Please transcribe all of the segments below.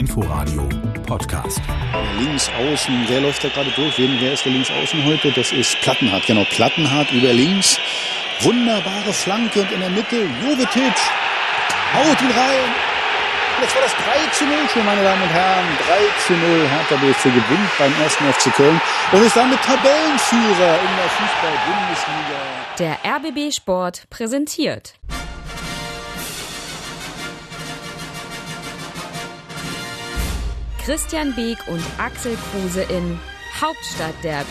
Inforadio Podcast. Links außen, wer läuft da gerade durch? Wer ist der links außen heute? Das ist Plattenhardt, genau. Plattenhardt über links. Wunderbare Flanke und in der Mitte Jovetic haut ihn rein. Jetzt war das 3 zu 0 schon, meine Damen und Herren. 3 zu 0. Hertha BSC gewinnt beim ersten FC Köln und ist damit Tabellenführer in der Fußball-Bundesliga. Der RBB Sport präsentiert. Christian Beek und Axel Kruse in Hauptstadtderby,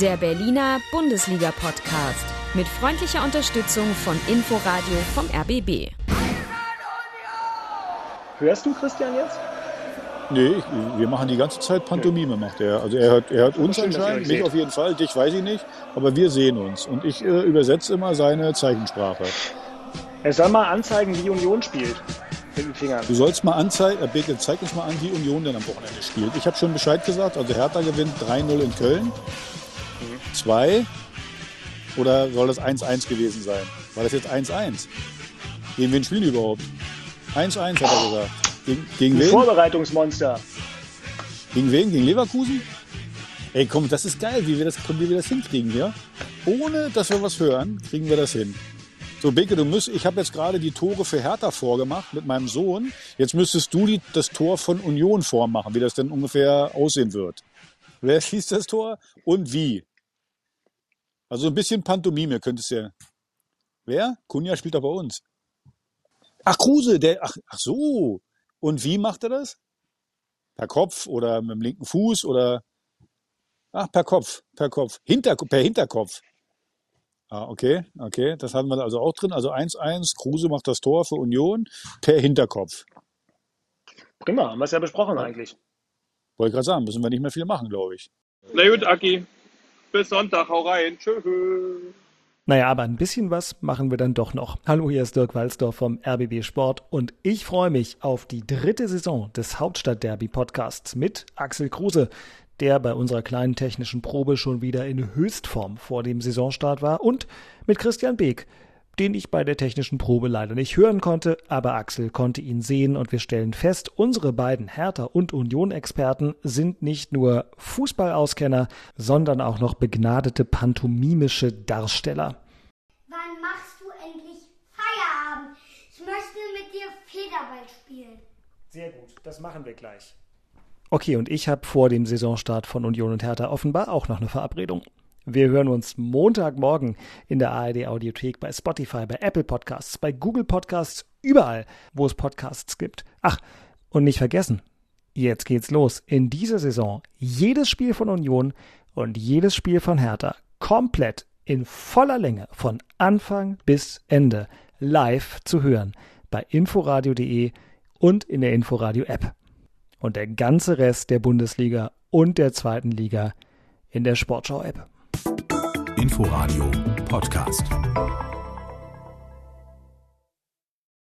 der Berliner Bundesliga-Podcast mit freundlicher Unterstützung von Inforadio vom RBB. Hörst du Christian jetzt? Nee, ich, wir machen die ganze Zeit Pantomime, macht er. Also er hört, er hört uns anscheinend, mich auf jeden Fall, dich weiß ich nicht, aber wir sehen uns. Und ich äh, übersetze immer seine Zeichensprache. Er soll mal anzeigen, wie Union spielt. Mit den Fingern. Du sollst mal anzeigen, äh, Beke, zeig uns mal an, wie Union denn am Wochenende spielt. Ich habe schon Bescheid gesagt, also Hertha gewinnt 3-0 in Köln. 2 oder soll das 1-1 gewesen sein? War das jetzt 1-1? Gegen wen spielen die überhaupt? 1-1 hat er gesagt. Gegen, gegen wen? Vorbereitungsmonster. Gegen wen? Gegen Leverkusen? Ey, komm, das ist geil, wie wir das, wie wir das hinkriegen, ja? Ohne, dass wir was hören, kriegen wir das hin. So, Beke, du müsst, ich habe jetzt gerade die Tore für Hertha vorgemacht mit meinem Sohn. Jetzt müsstest du die, das Tor von Union vormachen, wie das denn ungefähr aussehen wird. Wer schießt das Tor und wie? Also ein bisschen Pantomime könntest du ja. Wer? Kunja spielt doch bei uns. Ach, Kruse, der, ach, ach so. Und wie macht er das? Per Kopf oder mit dem linken Fuß oder, ach, per Kopf, per Kopf, Hinter, per Hinterkopf. Ah, okay, okay, das haben wir also auch drin. Also 1-1, Kruse macht das Tor für Union per Hinterkopf. Prima, haben wir es ja besprochen eigentlich. Wollte ich gerade sagen, müssen wir nicht mehr viel machen, glaube ich. Na gut, Aki. Bis Sonntag, hau rein. Tschüss. Naja, aber ein bisschen was machen wir dann doch noch. Hallo, hier ist Dirk Walzdorf vom RBB Sport und ich freue mich auf die dritte Saison des Hauptstadtderby Podcasts mit Axel Kruse, der bei unserer kleinen technischen Probe schon wieder in Höchstform vor dem Saisonstart war und mit Christian Beek, den ich bei der technischen Probe leider nicht hören konnte, aber Axel konnte ihn sehen und wir stellen fest, unsere beiden Hertha- und Union-Experten sind nicht nur Fußballauskenner, sondern auch noch begnadete pantomimische Darsteller. Wann machst du endlich Feierabend? Ich möchte mit dir Federball spielen. Sehr gut, das machen wir gleich. Okay, und ich habe vor dem Saisonstart von Union und Hertha offenbar auch noch eine Verabredung. Wir hören uns Montagmorgen in der ARD Audiothek bei Spotify, bei Apple Podcasts, bei Google Podcasts, überall, wo es Podcasts gibt. Ach, und nicht vergessen, jetzt geht's los. In dieser Saison jedes Spiel von Union und jedes Spiel von Hertha komplett in voller Länge von Anfang bis Ende live zu hören bei inforadio.de und in der Inforadio App. Und der ganze Rest der Bundesliga und der zweiten Liga in der Sportschau App. Inforadio Podcast.